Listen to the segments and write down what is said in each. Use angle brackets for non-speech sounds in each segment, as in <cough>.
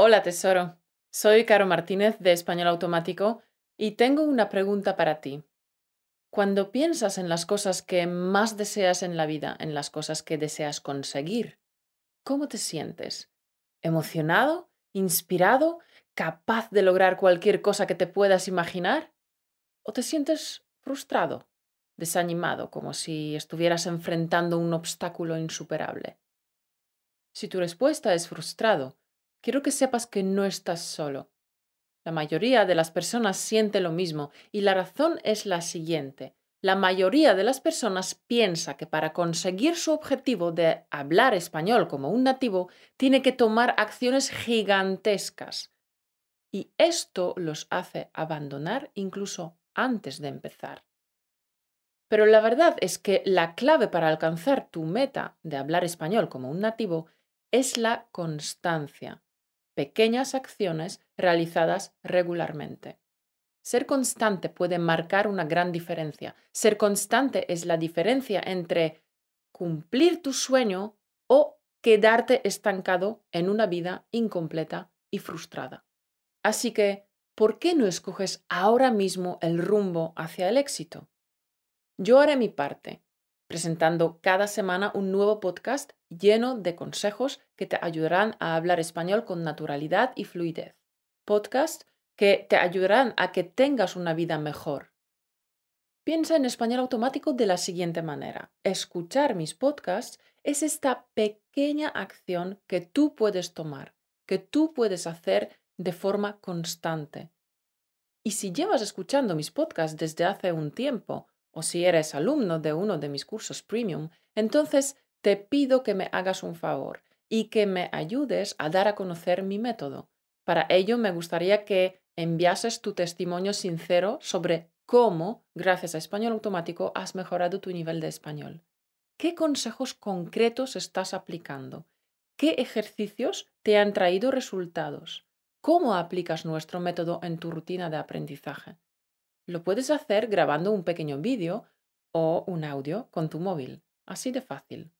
Hola tesoro, soy Caro Martínez de Español Automático y tengo una pregunta para ti. Cuando piensas en las cosas que más deseas en la vida, en las cosas que deseas conseguir, ¿cómo te sientes? ¿Emocionado? ¿Inspirado? ¿Capaz de lograr cualquier cosa que te puedas imaginar? ¿O te sientes frustrado, desanimado, como si estuvieras enfrentando un obstáculo insuperable? Si tu respuesta es frustrado, quiero que sepas que no estás solo. La mayoría de las personas siente lo mismo y la razón es la siguiente. La mayoría de las personas piensa que para conseguir su objetivo de hablar español como un nativo, tiene que tomar acciones gigantescas. Y esto los hace abandonar incluso antes de empezar. Pero la verdad es que la clave para alcanzar tu meta de hablar español como un nativo es la constancia pequeñas acciones realizadas regularmente. Ser constante puede marcar una gran diferencia. Ser constante es la diferencia entre cumplir tu sueño o quedarte estancado en una vida incompleta y frustrada. Así que, ¿por qué no escoges ahora mismo el rumbo hacia el éxito? Yo haré mi parte presentando cada semana un nuevo podcast lleno de consejos que te ayudarán a hablar español con naturalidad y fluidez. Podcast que te ayudarán a que tengas una vida mejor. Piensa en español automático de la siguiente manera. Escuchar mis podcasts es esta pequeña acción que tú puedes tomar, que tú puedes hacer de forma constante. Y si llevas escuchando mis podcasts desde hace un tiempo o si eres alumno de uno de mis cursos premium, entonces te pido que me hagas un favor y que me ayudes a dar a conocer mi método. Para ello me gustaría que enviases tu testimonio sincero sobre cómo, gracias a Español Automático, has mejorado tu nivel de español. ¿Qué consejos concretos estás aplicando? ¿Qué ejercicios te han traído resultados? ¿Cómo aplicas nuestro método en tu rutina de aprendizaje? Lo puedes hacer grabando un pequeño vídeo o un audio con tu móvil. Así de fácil.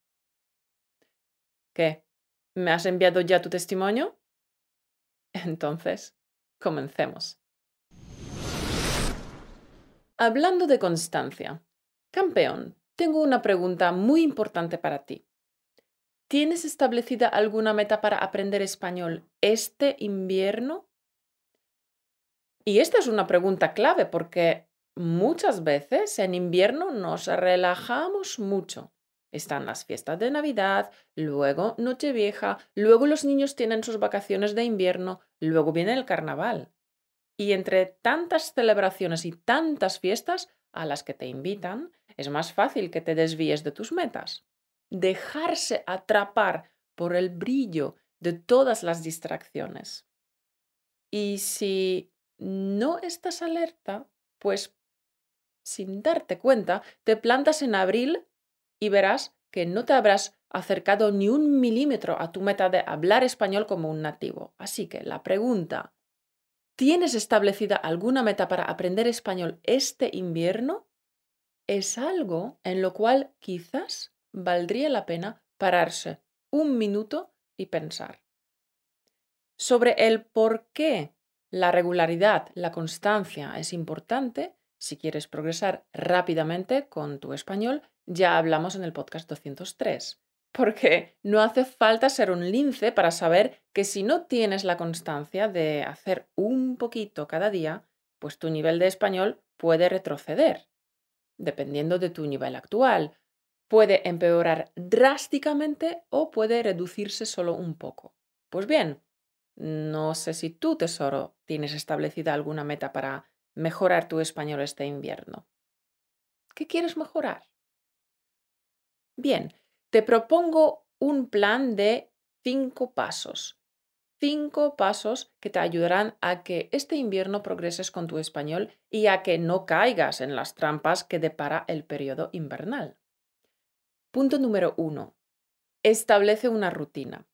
¿Qué? ¿Me has enviado ya tu testimonio? <laughs> Entonces, comencemos. Hablando de constancia. Campeón, tengo una pregunta muy importante para ti. ¿Tienes establecida alguna meta para aprender español este invierno? Y esta es una pregunta clave porque muchas veces en invierno nos relajamos mucho. Están las fiestas de Navidad, luego Nochevieja, luego los niños tienen sus vacaciones de invierno, luego viene el carnaval. Y entre tantas celebraciones y tantas fiestas a las que te invitan, es más fácil que te desvíes de tus metas. Dejarse atrapar por el brillo de todas las distracciones. Y si no estás alerta, pues sin darte cuenta, te plantas en abril y verás que no te habrás acercado ni un milímetro a tu meta de hablar español como un nativo. Así que la pregunta, ¿tienes establecida alguna meta para aprender español este invierno? Es algo en lo cual quizás valdría la pena pararse un minuto y pensar. Sobre el por qué la regularidad, la constancia es importante si quieres progresar rápidamente con tu español. Ya hablamos en el podcast 203. Porque no hace falta ser un lince para saber que si no tienes la constancia de hacer un poquito cada día, pues tu nivel de español puede retroceder, dependiendo de tu nivel actual. Puede empeorar drásticamente o puede reducirse solo un poco. Pues bien, no sé si tú, tesoro, tienes establecida alguna meta para mejorar tu español este invierno. ¿Qué quieres mejorar? Bien, te propongo un plan de cinco pasos. Cinco pasos que te ayudarán a que este invierno progreses con tu español y a que no caigas en las trampas que depara el periodo invernal. Punto número uno. Establece una rutina.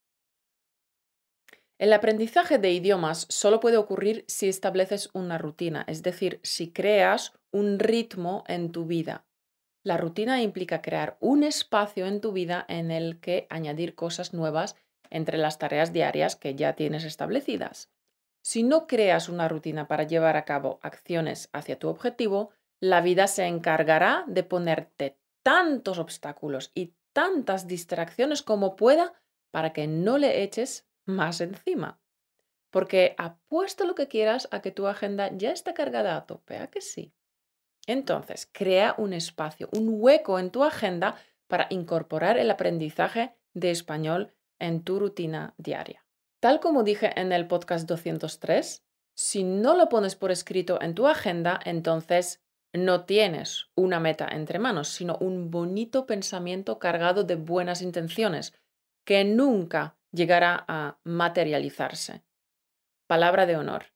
El aprendizaje de idiomas solo puede ocurrir si estableces una rutina, es decir, si creas un ritmo en tu vida. La rutina implica crear un espacio en tu vida en el que añadir cosas nuevas entre las tareas diarias que ya tienes establecidas. Si no creas una rutina para llevar a cabo acciones hacia tu objetivo, la vida se encargará de ponerte tantos obstáculos y tantas distracciones como pueda para que no le eches más encima. Porque apuesto lo que quieras a que tu agenda ya está cargada a tope, ¿a que sí? Entonces, crea un espacio, un hueco en tu agenda para incorporar el aprendizaje de español en tu rutina diaria. Tal como dije en el podcast 203, si no lo pones por escrito en tu agenda, entonces no tienes una meta entre manos, sino un bonito pensamiento cargado de buenas intenciones que nunca llegará a materializarse. Palabra de honor.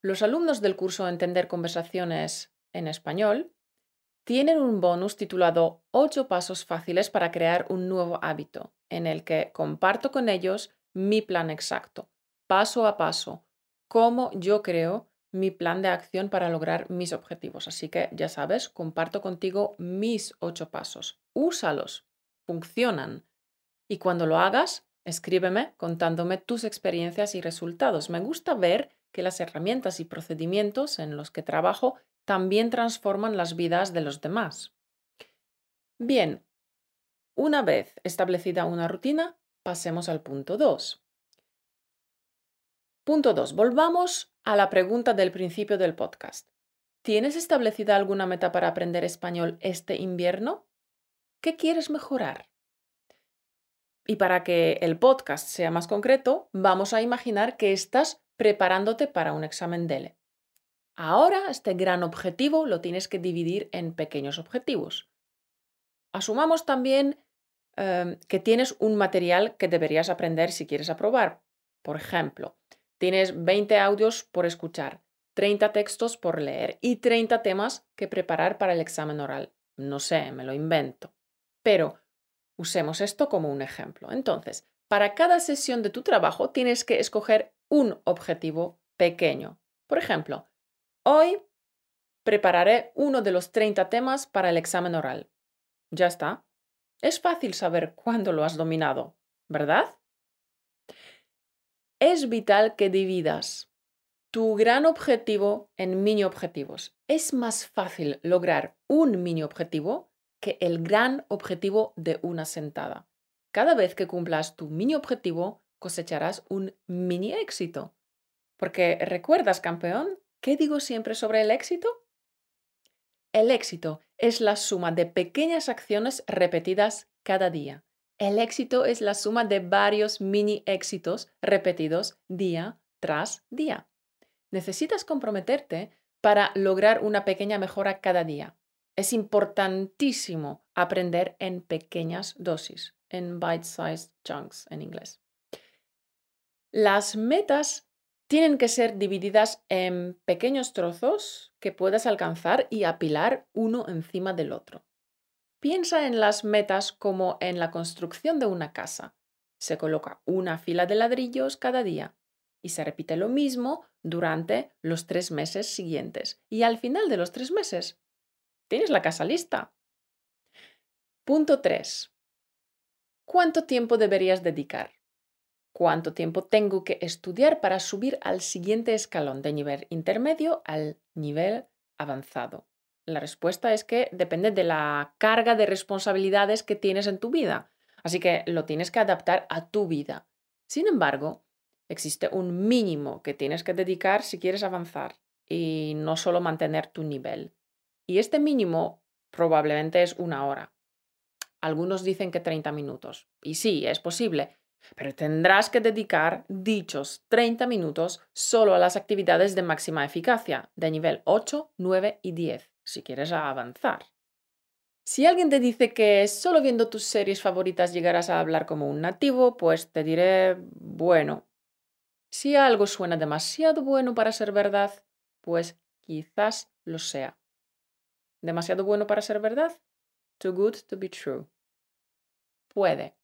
Los alumnos del curso Entender conversaciones en español tienen un bonus titulado 8 pasos fáciles para crear un nuevo hábito, en el que comparto con ellos mi plan exacto, paso a paso, cómo yo creo mi plan de acción para lograr mis objetivos. Así que ya sabes, comparto contigo mis ocho pasos. Úsalos, funcionan. Y cuando lo hagas, escríbeme contándome tus experiencias y resultados. Me gusta ver que las herramientas y procedimientos en los que trabajo también transforman las vidas de los demás. Bien, una vez establecida una rutina, pasemos al punto 2. Punto 2. Volvamos a la pregunta del principio del podcast. ¿Tienes establecida alguna meta para aprender español este invierno? ¿Qué quieres mejorar? Y para que el podcast sea más concreto, vamos a imaginar que estás preparándote para un examen DELE. Ahora este gran objetivo lo tienes que dividir en pequeños objetivos. Asumamos también em, que tienes un material que deberías aprender si quieres aprobar. Por ejemplo, Tienes 20 audios por escuchar, 30 textos por leer y 30 temas que preparar para el examen oral. No sé, me lo invento. Pero usemos esto como un ejemplo. Entonces, para cada sesión de tu trabajo tienes que escoger un objetivo pequeño. Por ejemplo, hoy prepararé uno de los 30 temas para el examen oral. Ya está. Es fácil saber cuándo lo has dominado, ¿verdad? es vital que dividas tu gran objetivo en mini objetivos. Es más fácil lograr un mini objetivo que el gran objetivo de una sentada. Cada vez que cumplas tu mini objetivo, cosecharás un mini éxito. Porque recuerdas, campeón, ¿qué digo siempre sobre el éxito? El éxito es la suma de pequeñas acciones repetidas cada día. El éxito es la suma de varios mini éxitos repetidos día tras día. Necesitas comprometerte para lograr una pequeña mejora cada día. Es importantísimo aprender en pequeñas dosis, en bite-sized chunks en inglés. Las metas tienen que ser divididas en pequeños trozos que puedas alcanzar y apilar uno encima del otro. Piensa en las metas como en la construcción de una casa. Se coloca una fila de ladrillos cada día y se repite lo mismo durante los tres meses siguientes. Y al final de los tres meses, tienes la casa lista. Punto 3. ¿Cuánto tiempo deberías dedicar? ¿Cuánto tiempo tengo que estudiar para subir al siguiente escalón de nivel intermedio al nivel avanzado? La respuesta es que depende de la carga de responsabilidades que tienes en tu vida. Así que lo tienes que adaptar a tu vida. Sin embargo, existe un mínimo que tienes que dedicar si quieres avanzar y no solo mantener tu nivel. Y este mínimo probablemente es una hora. Algunos dicen que 30 minutos. Y sí, es posible, pero tendrás que dedicar dichos 30 minutos solo a las actividades de máxima eficacia, de nivel 8, 9 y 10 si quieres avanzar. Si alguien te dice que solo viendo tus series favoritas llegarás a hablar como un nativo, pues te diré, bueno, si algo suena demasiado bueno para ser verdad, pues quizás lo sea. ¿Demasiado bueno para ser verdad? Too good to be true. Puede.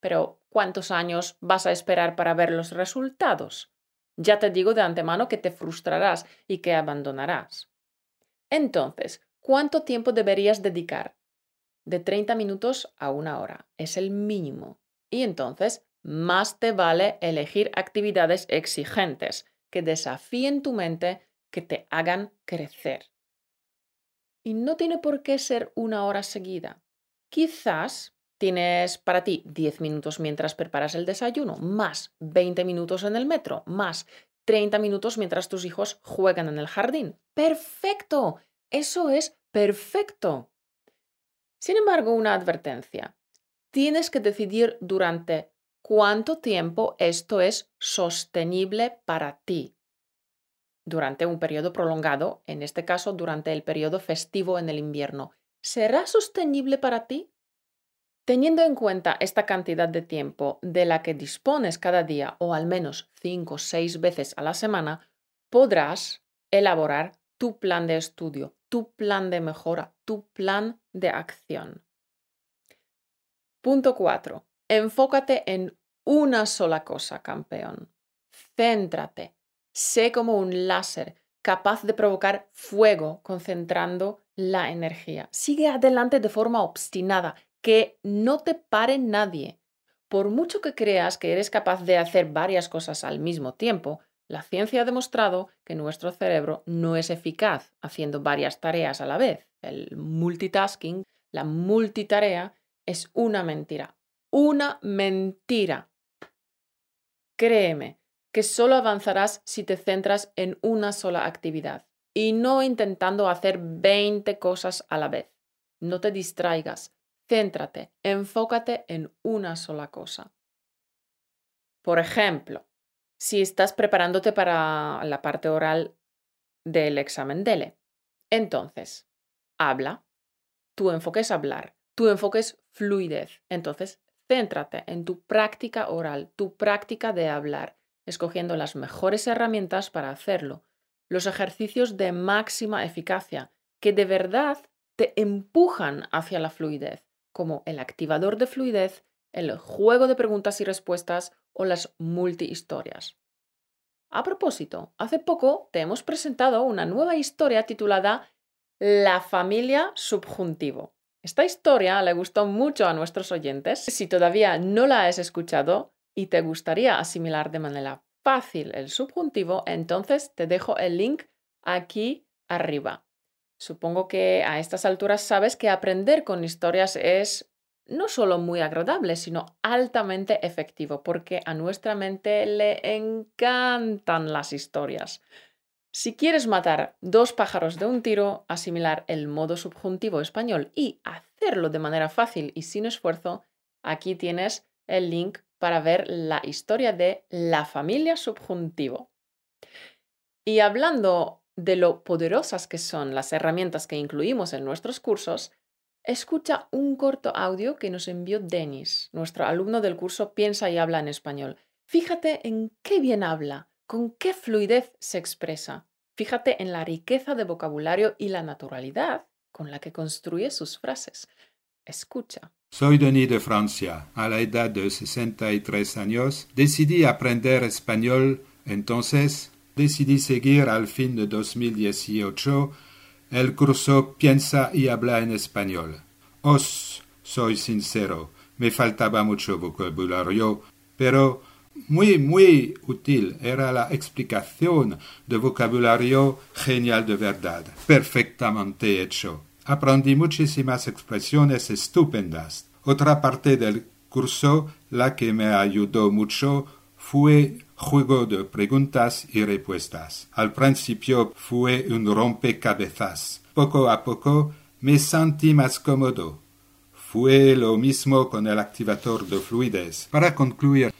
Pero ¿cuántos años vas a esperar para ver los resultados? Ya te digo de antemano que te frustrarás y que abandonarás. Entonces, ¿cuánto tiempo deberías dedicar? De 30 minutos a una hora. Es el mínimo. Y entonces, más te vale elegir actividades exigentes que desafíen tu mente, que te hagan crecer. Y no tiene por qué ser una hora seguida. Quizás tienes para ti 10 minutos mientras preparas el desayuno, más 20 minutos en el metro, más 30 minutos mientras tus hijos juegan en el jardín. Perfecto. Eso es perfecto. Sin embargo, una advertencia. Tienes que decidir durante cuánto tiempo esto es sostenible para ti. Durante un periodo prolongado, en este caso durante el periodo festivo en el invierno, ¿será sostenible para ti? Teniendo en cuenta esta cantidad de tiempo de la que dispones cada día o al menos cinco o seis veces a la semana, podrás elaborar tu plan de estudio, tu plan de mejora, tu plan de acción. Punto 4. Enfócate en una sola cosa, campeón. Céntrate. Sé como un láser capaz de provocar fuego concentrando la energía. Sigue adelante de forma obstinada, que no te pare nadie. Por mucho que creas que eres capaz de hacer varias cosas al mismo tiempo, la ciencia ha demostrado que nuestro cerebro no es eficaz haciendo varias tareas a la vez. El multitasking, la multitarea, es una mentira. Una mentira. Créeme que solo avanzarás si te centras en una sola actividad y no intentando hacer 20 cosas a la vez. No te distraigas, céntrate, enfócate en una sola cosa. Por ejemplo, si estás preparándote para la parte oral del examen DELE. Entonces, habla. Tu enfoque es hablar. Tu enfoque es fluidez. Entonces, céntrate en tu práctica oral, tu práctica de hablar, escogiendo las mejores herramientas para hacerlo. Los ejercicios de máxima eficacia que de verdad te empujan hacia la fluidez, como el activador de fluidez, el juego de preguntas y respuestas o las multihistorias. A propósito, hace poco te hemos presentado una nueva historia titulada La familia subjuntivo. Esta historia le gustó mucho a nuestros oyentes. Si todavía no la has escuchado y te gustaría asimilar de manera fácil el subjuntivo, entonces te dejo el link aquí arriba. Supongo que a estas alturas sabes que aprender con historias es no solo muy agradable, sino altamente efectivo, porque a nuestra mente le encantan las historias. Si quieres matar dos pájaros de un tiro, asimilar el modo subjuntivo español y hacerlo de manera fácil y sin esfuerzo, aquí tienes el link para ver la historia de la familia subjuntivo. Y hablando de lo poderosas que son las herramientas que incluimos en nuestros cursos, Escucha un corto audio que nos envió Denis, nuestro alumno del curso Piensa y habla en español. Fíjate en qué bien habla, con qué fluidez se expresa. Fíjate en la riqueza de vocabulario y la naturalidad con la que construye sus frases. Escucha. Soy Denis de Francia. A la edad de 63 años decidí aprender español, entonces decidí seguir al fin de 2018 el curso piensa y habla en español. Os soy sincero, me faltaba mucho vocabulario, pero muy, muy útil era la explicación de vocabulario genial de verdad, perfectamente hecho. Aprendí muchísimas expresiones estupendas. Otra parte del curso, la que me ayudó mucho, fue juego de preguntas y respuestas. Al principio fue un rompecabezas. Poco a poco me sentí más cómodo. Fue lo mismo con el activador de fluidez. Para concluir,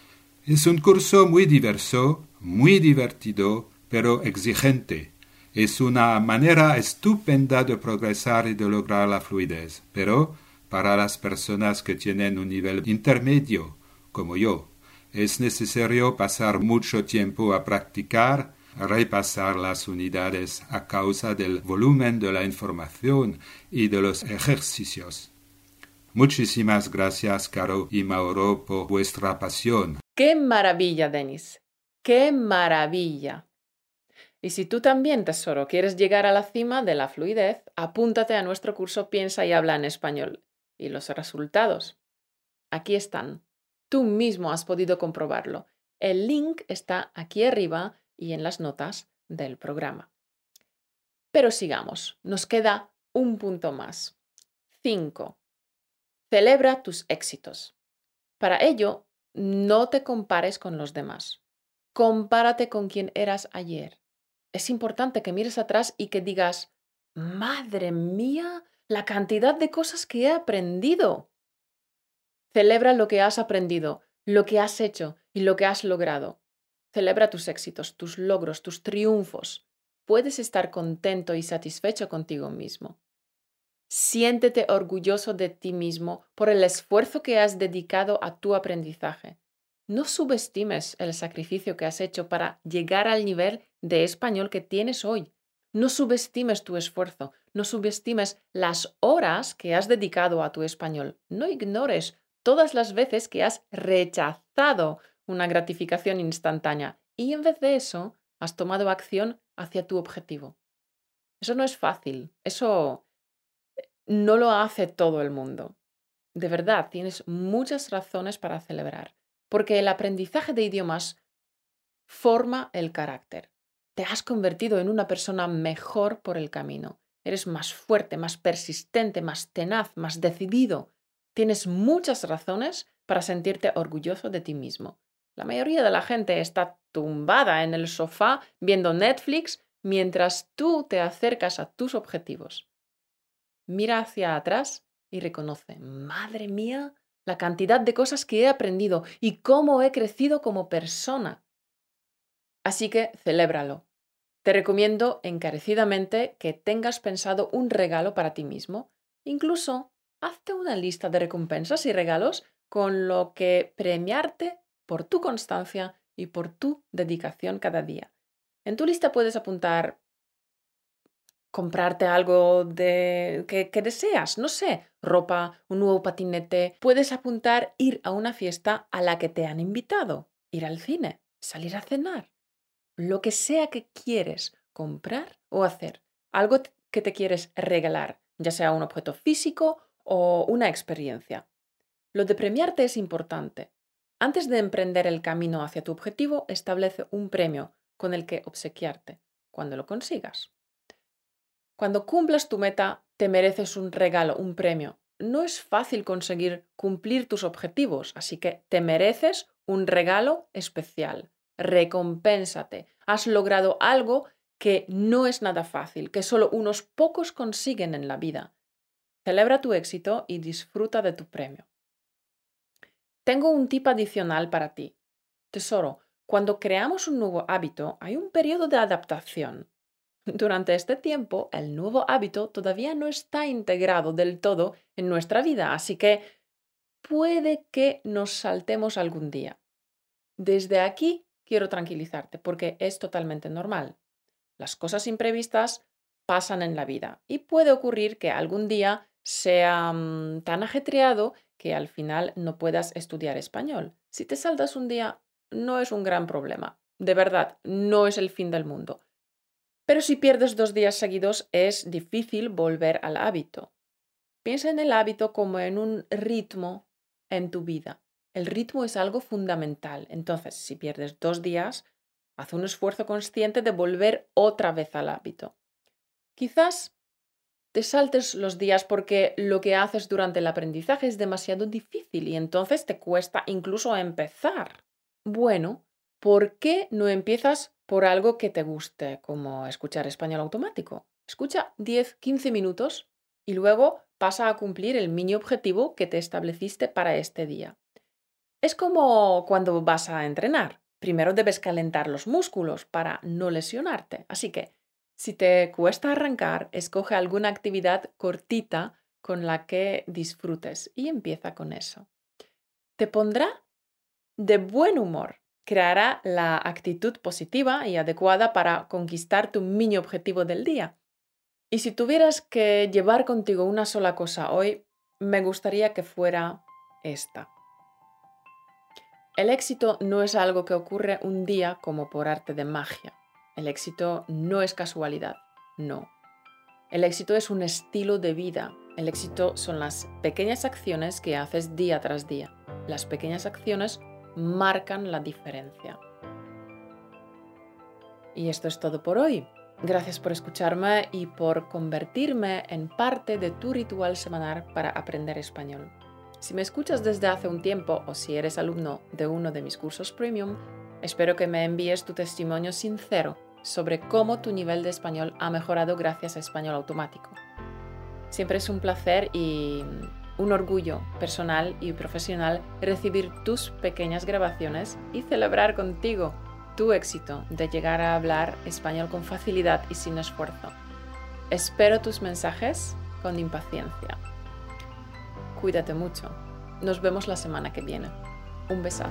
es un curso muy diverso, muy divertido, pero exigente. Es una manera estupenda de progresar y de lograr la fluidez, pero para las personas que tienen un nivel intermedio, como yo, es necesario pasar mucho tiempo a practicar, repasar las unidades a causa del volumen de la información y de los ejercicios. Muchísimas gracias, Caro y Mauro, por vuestra pasión. ¡Qué maravilla, Denis! ¡Qué maravilla! Y si tú también, tesoro, quieres llegar a la cima de la fluidez, apúntate a nuestro curso Piensa y habla en español. Y los resultados. Aquí están. Tú mismo has podido comprobarlo. El link está aquí arriba y en las notas del programa. Pero sigamos, nos queda un punto más. 5. Celebra tus éxitos. Para ello, no te compares con los demás. Compárate con quien eras ayer. Es importante que mires atrás y que digas, madre mía, la cantidad de cosas que he aprendido. Celebra lo que has aprendido, lo que has hecho y lo que has logrado. Celebra tus éxitos, tus logros, tus triunfos. Puedes estar contento y satisfecho contigo mismo. Siéntete orgulloso de ti mismo por el esfuerzo que has dedicado a tu aprendizaje. No subestimes el sacrificio que has hecho para llegar al nivel de español que tienes hoy. No subestimes tu esfuerzo, no subestimes las horas que has dedicado a tu español. No ignores todas las veces que has rechazado una gratificación instantánea y en vez de eso has tomado acción hacia tu objetivo. Eso no es fácil, eso eh, no lo hace todo el mundo. De verdad, tienes muchas razones para celebrar, porque el aprendizaje de idiomas forma el carácter. Te has convertido en una persona mejor por el camino. Eres más fuerte, más persistente, más tenaz, más decidido. Tienes muchas razones para sentirte orgulloso de ti mismo. La mayoría de la gente está tumbada en el sofá viendo Netflix mientras tú te acercas a tus objetivos. Mira hacia atrás y reconoce, madre mía, la cantidad de cosas que he aprendido y cómo he crecido como persona. Así que celébralo. Te recomiendo encarecidamente que tengas pensado un regalo para ti mismo. Incluso hazte una lista de recompensas y regalos con lo que premiarte por tu constancia y por tu dedicación cada día. En tu lista puedes apuntar comprarte algo de que, que, deseas, no sé, ropa, un nuevo patinete. Puedes apuntar ir a una fiesta a la que te han invitado, ir al cine, salir a cenar, lo que sea que quieres comprar o hacer, algo que te quieres regalar, ya sea un objeto físico o una experiencia. Lo de premiarte es importante. Antes de emprender el camino hacia tu objetivo, establece un premio con el que obsequiarte cuando lo consigas. Cuando cumplas tu meta, te mereces un regalo, un premio. No es fácil conseguir cumplir tus objetivos, así que te mereces un regalo especial. Recompénsate. Has logrado algo que no es nada fácil, que solo unos pocos consiguen en la vida. Celebra tu éxito y disfruta de tu premio. Tengo un tip adicional para ti. Tesoro, cuando creamos un nuevo hábito hay un periodo de adaptación. Durante este tiempo, el nuevo hábito todavía no está integrado del todo en nuestra vida, así que puede que nos saltemos algún día. Desde aquí quiero tranquilizarte porque es totalmente normal. Las cosas imprevistas pasan en la vida y puede ocurrir que algún día sea mm, tan ajetreado que al final no puedas estudiar español. Si te saltas un día, no es un gran problema. De verdad, no es el fin del mundo. Pero si pierdes dos días seguidos, es difícil volver al hábito. Piensa en el hábito como en un ritmo en tu vida. El ritmo es algo fundamental. Entonces, si pierdes dos días, haz un esfuerzo consciente de volver otra vez al hábito. Quizás te saltes los días porque lo que haces durante el aprendizaje es demasiado difícil y entonces te cuesta incluso empezar. Bueno, ¿por qué no empiezas por algo que te guste, como escuchar español automático? Escucha 10-15 minutos y luego pasa a cumplir el mini objetivo que te estableciste para este día. Es como cuando vas a entrenar. Primero debes calentar los músculos para no lesionarte. Así que si te cuesta arrancar, escoge alguna actividad cortita con la que disfrutes y empieza con eso. Te pondrá de buen humor, creará la actitud positiva y adecuada para conquistar tu mini objetivo del día. Y si tuvieras que llevar contigo una sola cosa hoy, me gustaría que fuera esta. El éxito no es algo que ocurre un día como por arte de magia. El éxito no es casualidad, no. El éxito es un estilo de vida. El éxito son las pequeñas acciones que haces día tras día. Las pequeñas acciones marcan la diferencia. Y esto es todo por hoy. Gracias por escucharme y por convertirme en parte de tu ritual semanal para aprender español. Si me escuchas desde hace un tiempo o si eres alumno de uno de mis cursos premium, espero que me envíes tu testimonio sincero sobre cómo tu nivel de español ha mejorado gracias a español automático. Siempre es un placer y un orgullo personal y profesional recibir tus pequeñas grabaciones y celebrar contigo tu éxito de llegar a hablar español con facilidad y sin esfuerzo. Espero tus mensajes con impaciencia. Cuídate mucho. Nos vemos la semana que viene. Un besazo.